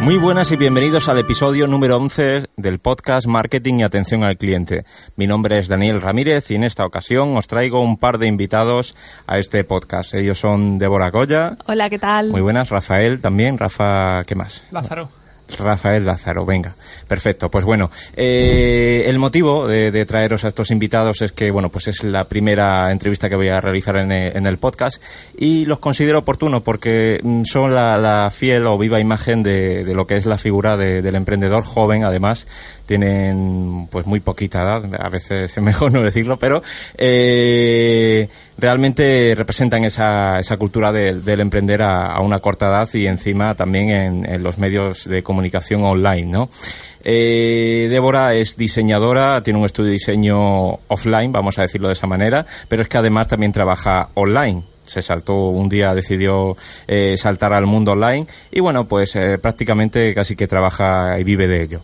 Muy buenas y bienvenidos al episodio número 11 del podcast Marketing y Atención al Cliente. Mi nombre es Daniel Ramírez y en esta ocasión os traigo un par de invitados a este podcast. Ellos son Débora Goya. Hola, ¿qué tal? Muy buenas. Rafael también. Rafa, ¿qué más? Lázaro. Rafael Lázaro, venga, perfecto. Pues bueno, eh, el motivo de, traeros a estos invitados es que, bueno, pues es la primera entrevista que voy a realizar en, el podcast y los considero oportunos porque mm, son la, fiel o viva imagen de, lo que es la figura del emprendedor joven, además tienen pues muy poquita edad, a veces es mejor no decirlo, pero eh, realmente representan esa, esa cultura del emprender a, una corta edad y encima también en, los medios de comunicación online, ¿no? Eh, Débora es diseñadora, tiene un estudio de diseño offline, vamos a decirlo de esa manera, pero es que además también trabaja online se saltó un día, decidió eh, saltar al mundo online y bueno, pues eh, prácticamente casi que trabaja y vive de ello.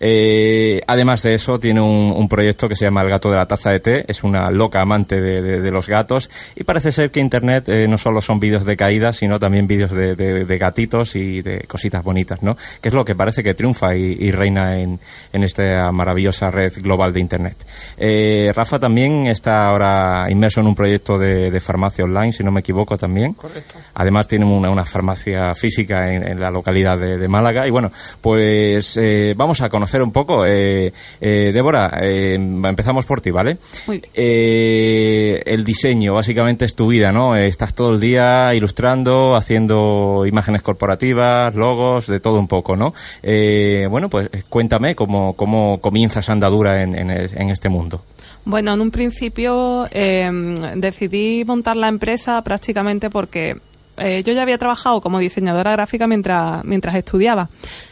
Eh, además de eso, tiene un, proyecto que se llama El gato de la taza de té. Es una loca amante de, los gatos. Y parece ser que Internet eh, no solo son vídeos de caídas, sino también vídeos de, gatitos y de cositas bonitas, ¿no? Que es lo que parece que triunfa y, reina en, esta maravillosa red global de Internet. Eh, Rafa también está ahora inmerso en un proyecto de, farmacia online, si no me equivoco también. Correcto. Además tiene una, farmacia física en, en, la localidad de, Málaga. Y bueno, pues vamos a conocer hacer un poco. Eh, eh, Débora, eh, empezamos por ti, ¿vale? el diseño, básicamente, es tu vida, ¿no? Estás todo el día ilustrando, haciendo imágenes corporativas, logos, de todo un poco, ¿no? bueno, pues cuéntame cómo, cómo comienzas andadura en, en, este mundo. Bueno, en un principio decidí montar la empresa prácticamente porque eh, yo ya había trabajado como diseñadora gráfica mientras, mientras estudiaba.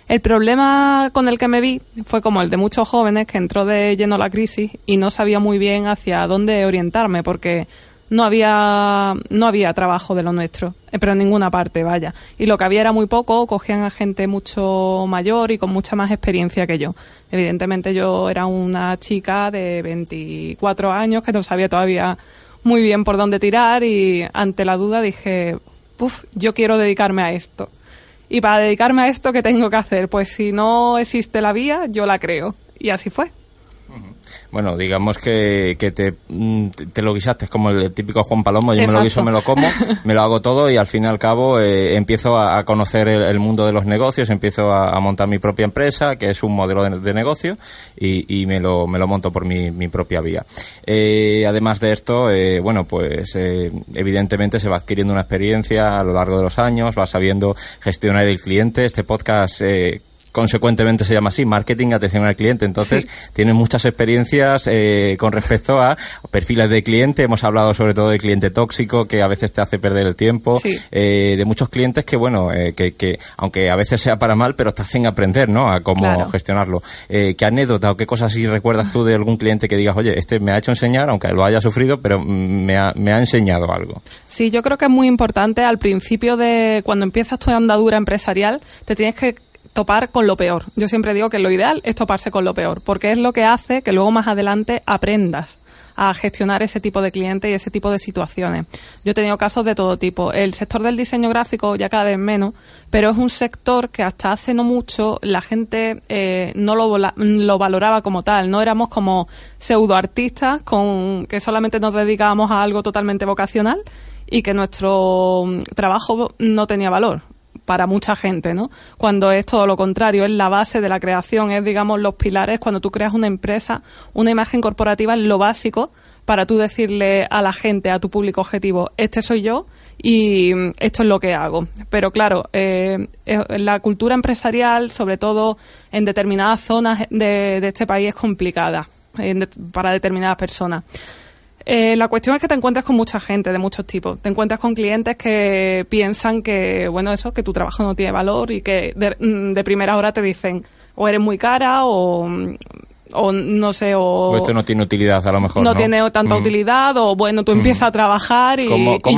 El problema con el que me vi fue como el de muchos jóvenes que entró de lleno la crisis y no sabía muy bien hacia dónde orientarme porque no había no había trabajo de lo nuestro, eh, pero en ninguna parte, vaya. Y lo que había era muy poco, cogían a gente mucho mayor y con mucha más experiencia que yo. Evidentemente yo era una chica de 24 años que no sabía todavía muy bien por dónde tirar y ante la duda dije, puf, yo quiero dedicarme a esto. Y para dedicarme a esto, ¿qué tengo que hacer? Pues si no existe la vía, yo la creo. Y así fue. Bueno, digamos que, que te, mm, te, lo guisaste como el típico Juan Palomo, yo me lo guiso, me lo como, me lo hago todo y al fin y al cabo eh, empiezo a, conocer el, mundo de los negocios, empiezo a, montar mi propia empresa, que es un modelo de, negocio, y, y, me, lo, me lo monto por mi, mi propia vía. Eh, además de esto, eh, bueno, pues evidentemente se va adquiriendo una experiencia a lo largo de los años, va sabiendo gestionar el cliente. Este podcast consecuentemente se llama así, marketing, atención al cliente. Entonces, tiene muchas experiencias eh, con respecto a perfiles de cliente. Hemos hablado sobre todo de cliente tóxico, que a veces te hace perder el tiempo. Eh, de muchos clientes que, bueno, eh, que, que, aunque a veces sea para mal, pero te hacen aprender, ¿no? A cómo gestionarlo. ¿Qué anécdota o qué cosas sí recuerdas tú de algún cliente que digas, oye, este me ha hecho enseñar, aunque lo haya sufrido, pero me ha, me ha enseñado algo? Sí, yo creo que es muy importante al principio de cuando empiezas tu andadura empresarial, te tienes que topar con lo peor. Yo siempre digo que lo ideal es toparse con lo peor, porque es lo que hace que luego más adelante aprendas a gestionar ese tipo de clientes y ese tipo de situaciones. Yo he tenido casos de todo tipo. El sector del diseño gráfico ya cada vez menos, pero es un sector que hasta hace no mucho la gente eh, no lo, lo, valoraba como tal. No éramos como pseudoartistas con que solamente nos dedicábamos a algo totalmente vocacional y que nuestro mm, trabajo no tenía valor para mucha gente, ¿no? Cuando es todo lo contrario, es la base de la creación, es, digamos, los pilares. Cuando tú creas una empresa, una imagen corporativa es lo básico para tú decirle a la gente, a tu público objetivo, este soy yo y esto es lo que hago. Pero claro, eh, la cultura empresarial, sobre todo en determinadas zonas de, de este país, es complicada para determinadas personas. Eh, la cuestión es que te encuentras con mucha gente de muchos tipos. Te encuentras con clientes que piensan que, bueno, eso, que tu trabajo no tiene valor y que de, mm, de primera hora te dicen o eres muy cara o o no sé, o... esto no tiene utilidad a lo mejor. No, tiene tanta mm. utilidad, o bueno, tú empiezas a trabajar y,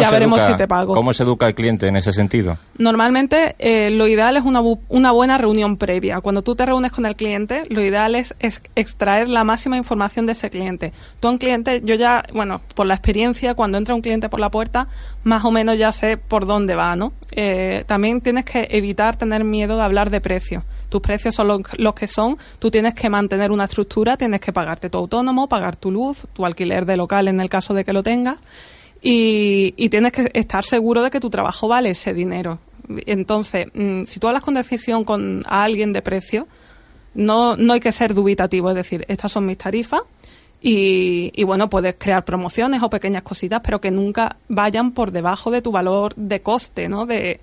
ya veremos si te pago. ¿Cómo se educa el cliente en ese sentido? Normalmente eh, lo ideal es una, una buena reunión previa. Cuando tú te reúnes con el cliente, lo ideal es, extraer la máxima información de ese cliente. Tú un cliente, yo ya, bueno, por la experiencia, cuando entra un cliente por la puerta, más o menos ya sé por dónde va, ¿no? Eh, también tienes que evitar tener miedo de hablar de precio tus precios son los, que son, tú tienes que mantener una estructura, tienes que pagarte tu autónomo, pagar tu luz, tu alquiler de local en el caso de que lo tengas, y, tienes que estar seguro de que tu trabajo vale ese dinero. Entonces, mm, si tú hablas con decisión con alguien de precio, no, no hay que ser dubitativo, es decir, estas son mis tarifas, y, y, bueno, puedes crear promociones o pequeñas cositas, pero que nunca vayan por debajo de tu valor de coste, ¿no? De,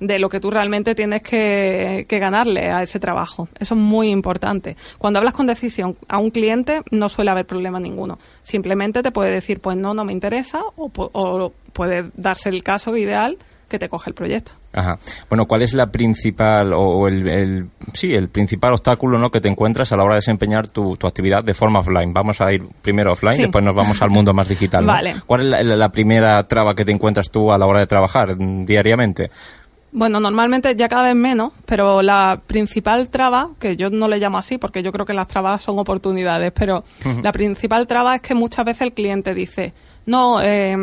de lo que tú realmente tienes que, ganarle a ese trabajo. Eso es muy importante. Cuando hablas con decisión a un cliente no suele haber problema ninguno. Simplemente te puede decir, pues no, no me interesa o, o puede darse el caso ideal que te coge el proyecto. Ajá. Bueno, ¿cuál es la principal o el, sí, el principal obstáculo ¿no? que te encuentras a la hora de desempeñar tu, actividad de forma offline? Vamos a ir primero offline, después nos vamos al mundo más digital. vale. ¿Cuál es la, primera traba que te encuentras tú a la hora de trabajar diariamente? Bueno, normalmente ya cada vez menos, pero la principal traba, que yo no le llamo así porque yo creo que las trabas son oportunidades, pero la principal traba es que muchas veces el cliente dice, no, eh,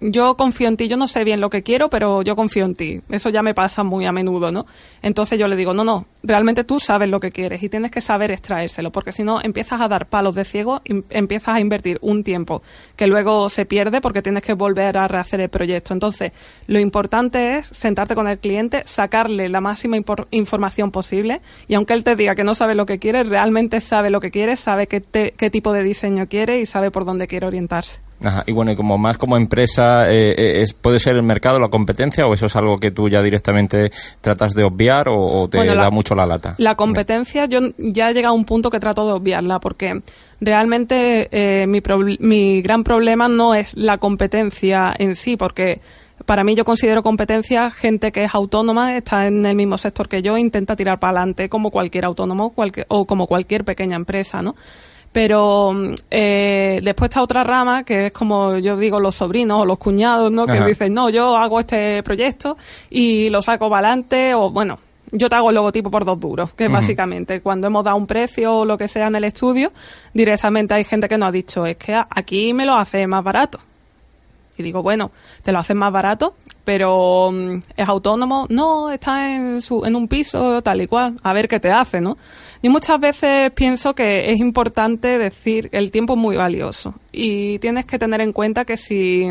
yo confío en ti, yo no sé bien lo que quiero, pero yo confío en ti. Eso ya me pasa muy a menudo, ¿no? Entonces yo le digo, no, no, realmente tú sabes lo que quieres y tienes que saber extraérselo, porque si no empiezas a dar palos de ciego y empiezas a invertir un tiempo que luego se pierde porque tienes que volver a rehacer el proyecto. Entonces, lo importante es sentarte con el cliente, sacarle la máxima información posible y aunque él te diga que no sabe lo que quiere, realmente sabe lo que quiere, sabe qué, qué tipo de diseño quiere y sabe por dónde quiere orientarse. Ajá. Y bueno, y como más como empresa, eh, eh, es, ¿puede ser el mercado la competencia o eso es algo que tú ya directamente tratas de obviar o, te da mucho la lata? La competencia, yo ya he llegado a un punto que trato de obviarla porque realmente eh, mi, mi gran problema no es la competencia en sí, porque para mí yo considero competencia gente que es autónoma, está en el mismo sector que yo, intenta tirar para adelante como cualquier autónomo o como cualquier pequeña empresa, ¿no? Pero eh, después está otra rama que es como yo digo los sobrinos o los cuñados, ¿no? Que dicen, no, yo hago este proyecto y lo saco para adelante o bueno, yo te hago el logotipo por dos duros, que básicamente cuando hemos dado un precio o lo que sea en el estudio, directamente hay gente que nos ha dicho, es que aquí me lo hace más barato. Y digo, bueno, te lo hacen más barato, pero mm, es autónomo, no, está en, su, en un piso tal y cual, a ver qué te hace, ¿no? Y muchas veces pienso que es importante decir el tiempo es muy valioso y tienes que tener en cuenta que si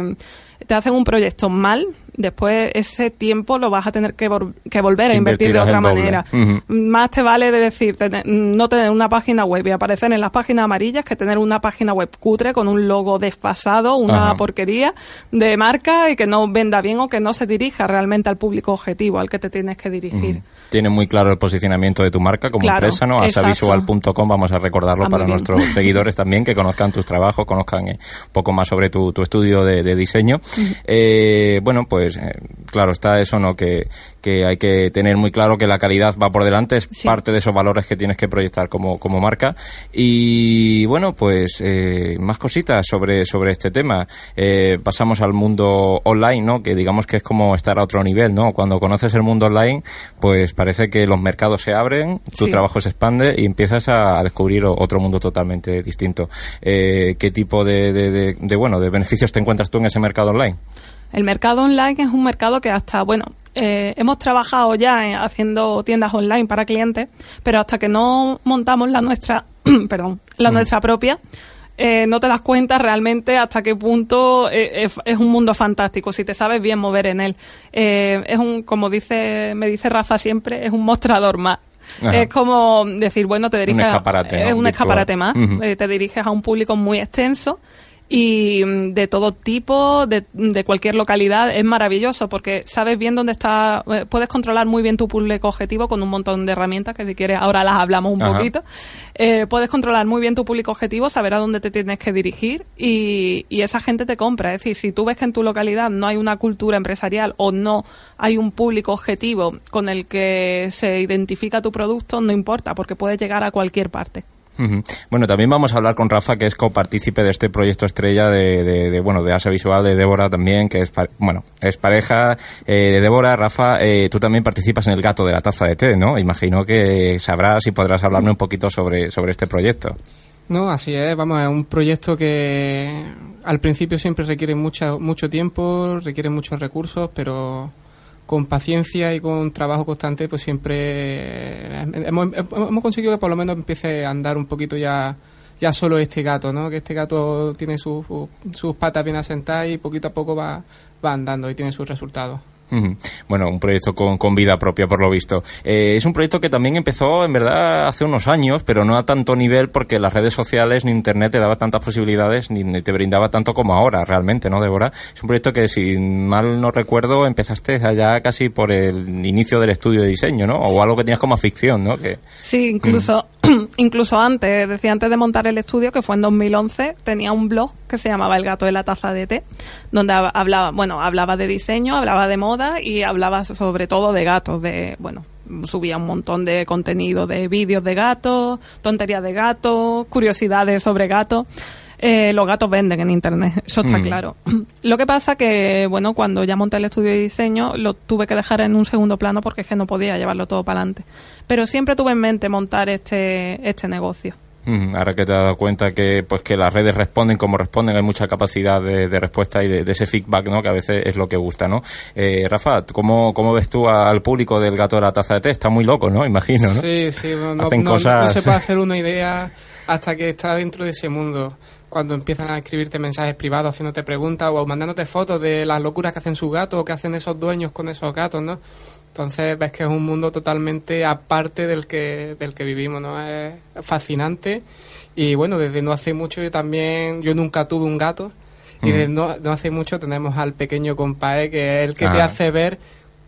te hacen un proyecto mal, después ese tiempo lo vas a tener que, que volver a invertir de otra manera. Más te vale de decir, no tener una página web y aparecer en las páginas amarillas que tener una página web cutre con un logo desfasado, una porquería de marca y que no venda bien o que no se dirija realmente al público objetivo al que te tienes que dirigir. Tiene muy claro el posicionamiento de tu marca como empresa, ¿no? Asavisual.com, vamos a recordarlo para nuestros seguidores también, que conozcan tus trabajos, conozcan eh, un poco más sobre tu, estudio de, diseño. Eh, bueno, pues pues, eh, claro está eso, ¿no? Que, que hay que tener muy claro que la calidad va por delante, es parte de esos valores que tienes que proyectar como, como marca. Y bueno, pues eh, más cositas sobre, sobre este tema. Eh, pasamos al mundo online, ¿no? Que digamos que es como estar a otro nivel, ¿no? Cuando conoces el mundo online, pues parece que los mercados se abren, tu trabajo se expande y empiezas a, descubrir otro mundo totalmente distinto. ¿Qué tipo de, de, de, bueno, de beneficios te encuentras tú en ese mercado online? El mercado online es un mercado que hasta, bueno, eh, hemos trabajado ya haciendo tiendas online para clientes, pero hasta que no montamos la nuestra, perdón, la mm. nuestra propia, eh, no te das cuenta realmente hasta qué punto eh, es, un mundo fantástico, si te sabes bien mover en él. es un, como dice, me dice Rafa siempre, es un mostrador más. Es como decir, bueno, te diriges. Un escaparate. Es un escaparate más. te diriges a un público muy extenso y mm, de todo tipo, de, de, cualquier localidad. Es maravilloso porque sabes bien dónde está, eh, puedes controlar muy bien tu público objetivo con un montón de herramientas que si quieres ahora las hablamos un poquito. Eh, puedes controlar muy bien tu público objetivo, saber a dónde te tienes que dirigir y, y esa gente te compra. Es decir, si tú ves que en tu localidad no hay una cultura empresarial o no hay un público objetivo con el que se identifica tu producto, no importa porque puedes llegar a cualquier parte. Bueno, también vamos a hablar con Rafa, que es copartícipe de este proyecto estrella de, bueno, de Asa Visual, de Débora también, que es, bueno, es pareja eh, de Débora. Rafa, eh, tú también participas en el gato de la taza de té, ¿no? Imagino que sabrás y podrás hablarme un poquito sobre, sobre este proyecto. No, así es, vamos, es un proyecto que al principio siempre requiere mucha, mucho tiempo, requiere muchos recursos, pero con paciencia y con trabajo constante, pues siempre hemos, conseguido que por lo menos empiece a andar un poquito ya ya solo este gato, ¿no? Que este gato tiene sus, sus patas bien asentadas y poquito a poco va, va andando y tiene sus resultados. Bueno, un proyecto con, con, vida propia, por lo visto. Eh, es un proyecto que también empezó, en verdad, hace unos años, pero no a tanto nivel porque las redes sociales ni Internet te daba tantas posibilidades ni, te brindaba tanto como ahora, realmente, ¿no, Débora? Es un proyecto que, si mal no recuerdo, empezaste allá casi por el inicio del estudio de diseño, ¿no? O algo que tenías como ficción, ¿no? Que, sí, incluso, incluso antes, decía antes de montar el estudio, que fue en 2011, tenía un blog que se llamaba El gato de la taza de té, donde hablaba, bueno, hablaba de diseño, hablaba de moda, y hablaba sobre todo de gatos, de, bueno, subía un montón de contenido de vídeos de gatos, tonterías de gatos, curiosidades sobre gatos. Eh, los gatos venden en internet, eso está mm. claro. Lo que pasa que, bueno, cuando ya monté el estudio de diseño, lo tuve que dejar en un segundo plano porque es que no podía llevarlo todo para adelante. Pero siempre tuve en mente montar este, este negocio. Ahora que te has dado cuenta que pues que las redes responden como responden, hay mucha capacidad de, respuesta y de, ese feedback, ¿no? Que a veces es lo que gusta, ¿no? Eh, Rafa, ¿cómo, ¿cómo ves tú al público del gato de la taza de té? Está muy loco, ¿no? Imagino, ¿no? Sí, sí, no, Hacen cosas... no se puede hacer una idea hasta que está dentro de ese mundo cuando empiezan a escribirte mensajes privados haciéndote preguntas o mandándote fotos de las locuras que hacen sus gatos o que hacen esos dueños con esos gatos, ¿no? Entonces ves que es un mundo totalmente aparte del que, del que vivimos, ¿no? Es fascinante. Y bueno, desde no hace mucho yo también, yo nunca tuve un gato. Y desde no, no, hace mucho tenemos al pequeño compae, que es el que te ah. hace ver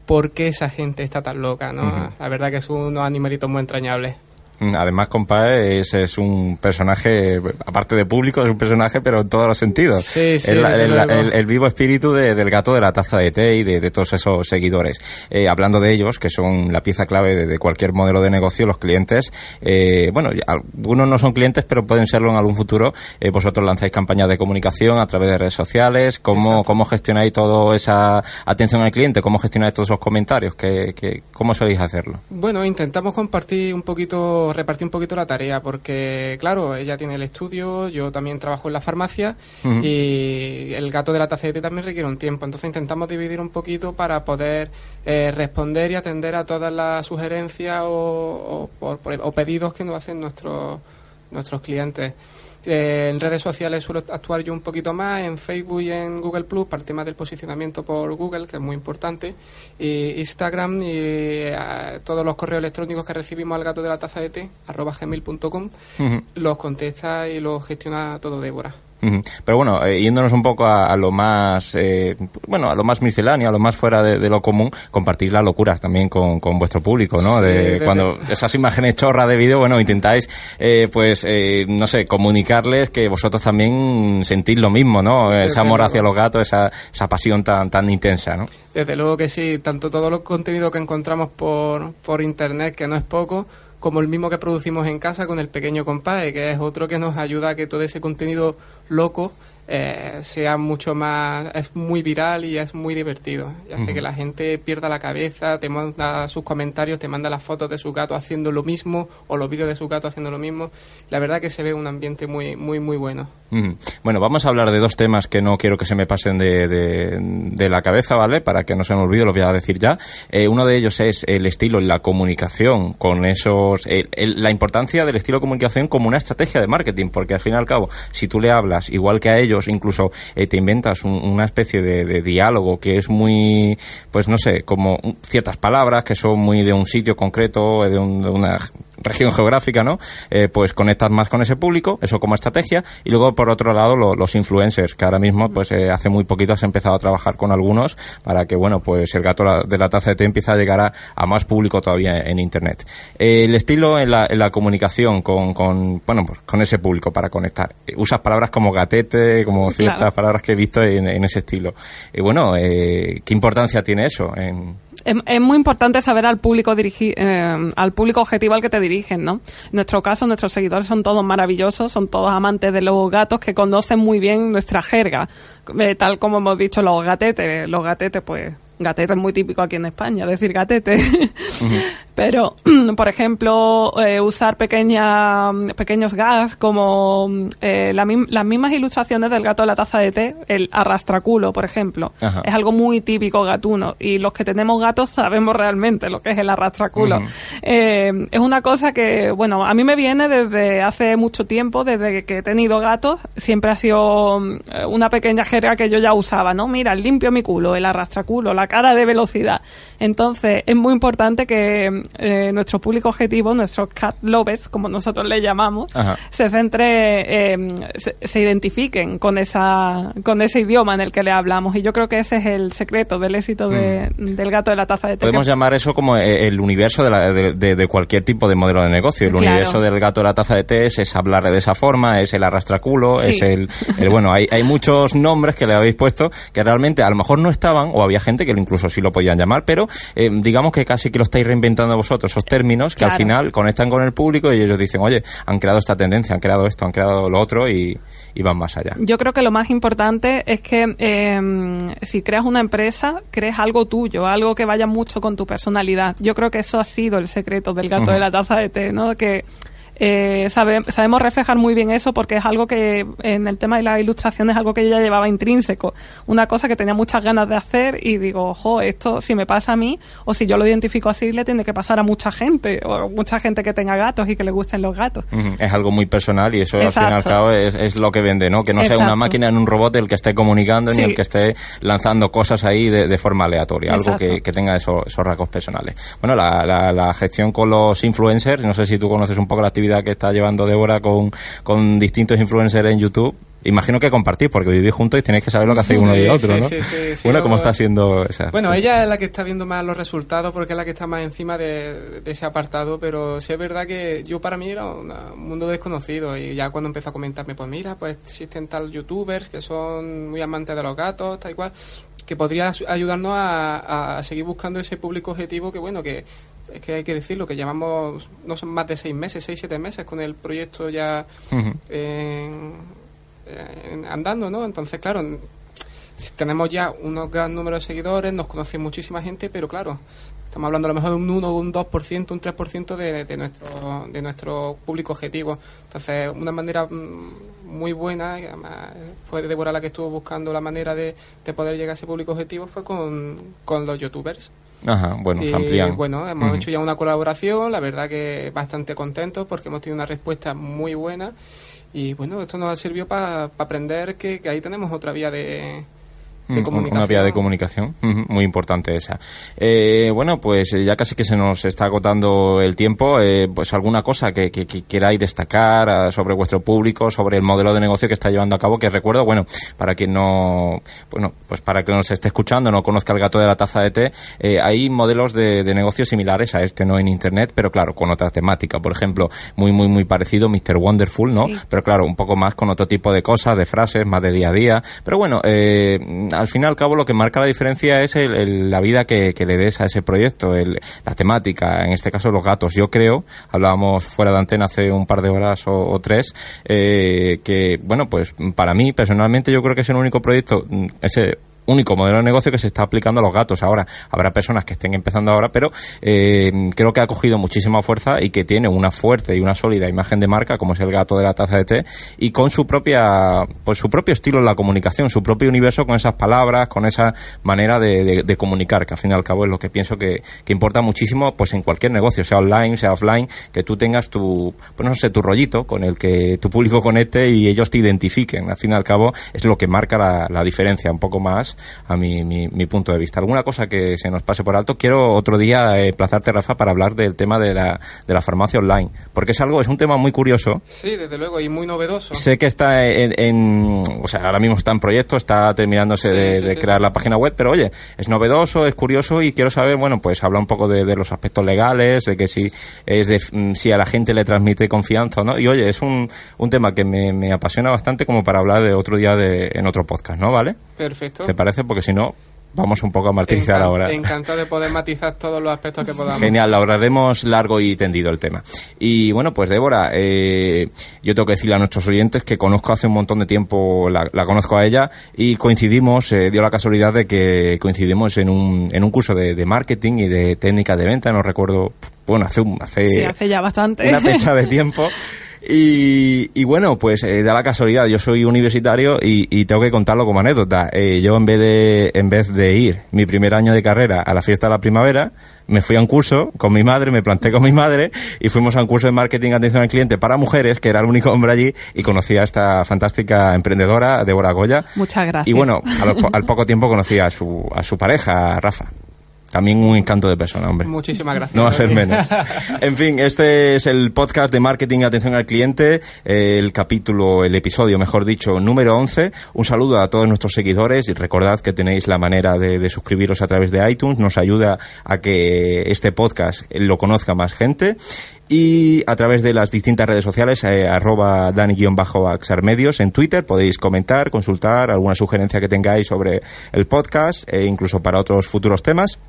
por qué esa gente está tan loca, ¿no? La verdad que es unos animalitos muy entrañables. Además, compadre, es, es un personaje, aparte de público, es un personaje, pero en todos los sentidos. Sí, sí, el, vivo espíritu del gato de la taza de té y de, todos esos seguidores. Eh, hablando de ellos, que son la pieza clave de, cualquier modelo de negocio, los clientes, eh, bueno, algunos no son clientes, pero pueden serlo en algún futuro. Eh, vosotros lanzáis campañas de comunicación a través de redes sociales. ¿Cómo, cómo gestionáis toda esa atención al cliente? ¿Cómo gestionáis todos los comentarios? ¿Qué, qué, cómo soléis hacerlo? Bueno, intentamos compartir un poquito repartir un poquito la tarea, porque claro, ella tiene el estudio, yo también trabajo en la farmacia y el gato de la tacete también requiere un tiempo. Entonces intentamos dividir un poquito para poder eh, responder y atender a todas las sugerencias o, o pedidos que nos hacen nuestros nuestros clientes. Eh, en redes sociales suelo actuar yo un poquito más, en Facebook y en Google Plus, para el tema del posicionamiento por Google, que es muy importante, y Instagram y eh, todos los correos electrónicos que recibimos al gato de la taza de té, arroba gmail.com, los contesta y los gestiona todo Débora. Pero bueno, eh, yéndonos un poco a, lo más, eh, bueno, a lo más misceláneo, a lo más fuera de, lo común, compartir las locuras también con, con vuestro público, ¿no? de, cuando esas imágenes chorras de vídeo, bueno, intentáis, eh, pues, eh, no sé, comunicarles que vosotros también sentís lo mismo, ¿no? Ese amor hacia los gatos, esa, esa pasión tan, tan intensa, ¿no? Desde luego que sí, tanto todo los contenido que encontramos por, por internet, que no es poco, como el mismo que producimos en casa con el pequeño compadre, que es otro que nos ayuda a que todo ese contenido loco eh, sea mucho más, es muy viral y es muy divertido. Y hace que la gente pierda la cabeza, te manda sus comentarios, te manda las fotos de su gato haciendo lo mismo o los vídeos de su gato haciendo lo mismo. La verdad que se ve un ambiente muy, muy, muy bueno. Bueno, vamos a hablar de dos temas que no quiero que se me pasen de, de, la cabeza, ¿vale? Para que no se me olvide, lo voy a decir ya. Eh, uno de ellos es el estilo la comunicación con esos, la importancia del estilo de comunicación como una estrategia de marketing, porque al fin y al cabo, si tú le hablas igual que a ellos, incluso eh, te inventas una especie de, diálogo que es muy, pues no sé, como ciertas palabras que son muy de un sitio concreto, de, una región geográfica, ¿no? Eh, pues conectas más con ese público, eso como estrategia, y luego por otro lado los influencers, que ahora mismo pues eh, hace muy poquito has empezado a trabajar con algunos para que, bueno, pues el gato de la taza de té empiece a llegar a, más público todavía en, Internet. el estilo en la, en la comunicación con, con, bueno, pues con ese público para conectar. Usas palabras como gatete, como ciertas palabras que he visto en, en ese estilo. Y bueno, ¿qué importancia tiene eso en es, muy importante saber al público dirigir, eh, al público objetivo al que te dirigen, ¿no? En nuestro caso, nuestros seguidores son todos maravillosos, son todos amantes de los gatos que conocen muy bien nuestra jerga, eh, tal como hemos dicho los gatetes, los gatetes pues gatete es muy típico aquí en España, decir gatete. Pero, por ejemplo, eh, usar pequeña, pequeños gas como eh, las mismas ilustraciones del gato de la taza de té, el arrastraculo, por ejemplo. Es algo muy típico gatuno. Y los que tenemos gatos sabemos realmente lo que es el arrastraculo. Eh, es una cosa que, bueno, a mí me viene desde hace mucho tiempo, desde que he tenido gatos. Siempre ha sido una pequeña jerga que yo ya usaba, ¿no? Mira, limpio mi culo, el arrastraculo, la cara de velocidad. Entonces, es muy importante que eh, nuestro público objetivo, nuestros cat lovers, como nosotros le llamamos, se centre, eh, se, identifiquen con esa con ese idioma en el que le hablamos. Y yo creo que ese es el secreto del éxito de, mm. del gato de la taza de té. Podemos llamar eso como eh, el universo de, de, cualquier tipo de modelo de negocio. El universo del gato de la taza de té es, hablar de esa forma, es el arrastraculo, es el, el, bueno, hay, hay muchos nombres que le habéis puesto que realmente a lo mejor no estaban o había gente que incluso sí lo podían llamar, pero eh, digamos que casi que lo estáis reinventando vosotros, esos términos que al final conectan con el público y ellos dicen, oye, han creado esta tendencia, han creado esto, han creado lo otro y, van más allá. Yo creo que lo más importante es que em, si creas una empresa, crees algo tuyo, algo que vaya mucho con tu personalidad. Yo creo que eso ha sido el secreto del gato de la taza de té, ¿no? Que eh, sabemos reflejar muy bien eso porque es algo que en el tema de la ilustración es algo que yo ya llevaba intrínseco. Una cosa que tenía muchas ganas de hacer y digo, ojo, esto si me pasa a mí o si yo lo identifico así le tiene que pasar a mucha gente o mucha gente que tenga gatos y que le gusten los gatos. Es algo muy personal y eso al fin y al cabo es, lo que vende, ¿no? Que no sea una máquina en un robot el que esté comunicando ni el que esté lanzando cosas ahí de, forma aleatoria, algo que, tenga esos, esos rasgos personales. Bueno, la, la, la gestión con los influencers, no sé si tú conoces un poco la actividad que está llevando Débora con, con distintos influencers en YouTube, imagino que compartís, porque vivís juntos y tenéis que saber lo que hacéis uno y otro, ¿no? Sí, sí, sí, bueno, ¿cómo está siendo esa? Bueno, ella es la que está viendo más los resultados porque es la que está más encima de, ese apartado, pero sí es verdad que yo para mí era un mundo desconocido y ya cuando empezó a comentarme, pues mira, pues existen tal youtubers que son muy amantes de los gatos, tal y cual, que podría ayudarnos a, a seguir buscando ese público objetivo que, bueno, que es que hay que decirlo, que llevamos no son más de seis meses, seis, siete meses con el proyecto ya andando, ¿no? Entonces, claro, tenemos ya unos gran número de seguidores, nos conoce muchísima gente, pero claro, estamos hablando a lo mejor de un 1, un 2%, un 3% de, de, nuestro, de nuestro público objetivo. Entonces, una manera mm, muy buena, además fue Débora la que estuvo buscando la manera de, de poder llegar a ese público objetivo, fue con, con los youtubers. Ajá, bueno, se amplían. Bueno, hemos hecho ya una colaboración, la verdad que bastante contentos porque hemos tenido una respuesta muy buena y bueno, esto nos ha servido para aprender que, ahí tenemos otra vía de, Mm, una vía de comunicación muy importante esa. Eh, bueno, pues eh, ya casi que se nos está agotando el tiempo. Eh, pues alguna cosa que, que, queráis destacar ah, sobre vuestro público, sobre el modelo de negocio que está llevando a cabo. Que recuerdo, bueno, para quien no, bueno, pues para que nos esté escuchando, no conozca el gato de la taza de té, hay modelos de, de negocios similares a este, no en internet, pero claro, con otra temática. Por ejemplo, muy, muy, muy parecido, Mr. Wonderful, ¿no? Pero claro, un poco más con otro tipo de cosas, de frases, más de día a día. Pero bueno, eh, al fin y al cabo lo que marca la diferencia es la vida que, le des a ese proyecto, la temática, en este caso los gatos. Yo creo, hablábamos fuera de antena hace un par de horas o, tres, eh, que, bueno, pues para mí personalmente yo creo que es el único proyecto, mm, ese único modelo de negocio que se está aplicando a los gatos ahora. Habrá personas que estén empezando ahora, pero eh, creo que ha cogido muchísima fuerza y que tiene una fuerte y una sólida imagen de marca, como es el gato de la taza de té, y con su propia, pues su propio estilo en la comunicación, su propio universo con esas palabras, con esa manera de, comunicar, que al fin y al cabo es lo que pienso que, que, importa muchísimo, pues en cualquier negocio, sea online, sea offline, que tú tengas tu, pues no sé, tu rollito con el que tu público conecte y ellos te identifiquen. Al fin y al cabo es lo que marca la, la diferencia un poco más a mi, mi, punto de vista. ¿Alguna cosa que se nos pase por alto? Quiero otro día eh, plazarte, Rafa, para hablar del tema de la, de la farmacia online, porque es algo, es un tema muy curioso. Sí, desde luego, y muy novedoso. Sé que está en, o sea, ahora mismo está en proyecto, está terminándose de, crear la página web, pero oye, es novedoso, es curioso y quiero saber, bueno, pues habla un poco de, de los aspectos legales, de que si es de, si a la gente le transmite confianza, ¿no? Y oye, es un, un tema que me, me apasiona bastante como para hablar de otro día de, en otro podcast, ¿no? ¿Vale? Perfecto. ¿Te parece? Porque si no, vamos un poco a martirizar ahora. Encantado de poder matizar todos los aspectos que podamos. Genial, lo hablaremos largo y tendido el tema. Y bueno, pues Débora, eh, yo tengo que decirle a nuestros oyentes que conozco hace un montón de tiempo, la, conozco a ella y coincidimos, eh, dio la casualidad de que coincidimos en un, en un curso de, de marketing y de técnica de venta, no recuerdo, bueno, hace, hace, sí, hace ya bastante. una fecha de tiempo. Y, bueno, pues eh, da la casualidad, yo soy universitario y, tengo que contarlo como anécdota. Eh, yo en vez de en vez de ir mi primer año de carrera a la fiesta de la primavera, me fui a un curso con mi madre, me planté con mi madre y fuimos a un curso de marketing atención al cliente para mujeres, que era el único hombre allí, y conocí a esta fantástica emprendedora, Débora Goya. Muchas gracias. Y bueno, al poco tiempo conocí a su, a su pareja, Rafa. También un encanto de persona, hombre. Muchísimas gracias. No va a ser menos. En fin, este es el podcast de marketing atención al cliente, el capítulo, el episodio, mejor dicho, número 11. Un saludo a todos nuestros seguidores y recordad que tenéis la manera de, suscribiros a través de iTunes. Nos ayuda a que este podcast lo conozca más gente y a través de las distintas redes sociales, eh, arroba dani-axarmedios en Twitter, podéis comentar, consultar alguna sugerencia que tengáis sobre el podcast e incluso para otros futuros temas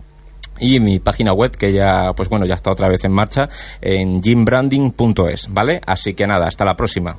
y mi página web que ya pues bueno ya está otra vez en marcha en gymbranding.es vale así que nada hasta la próxima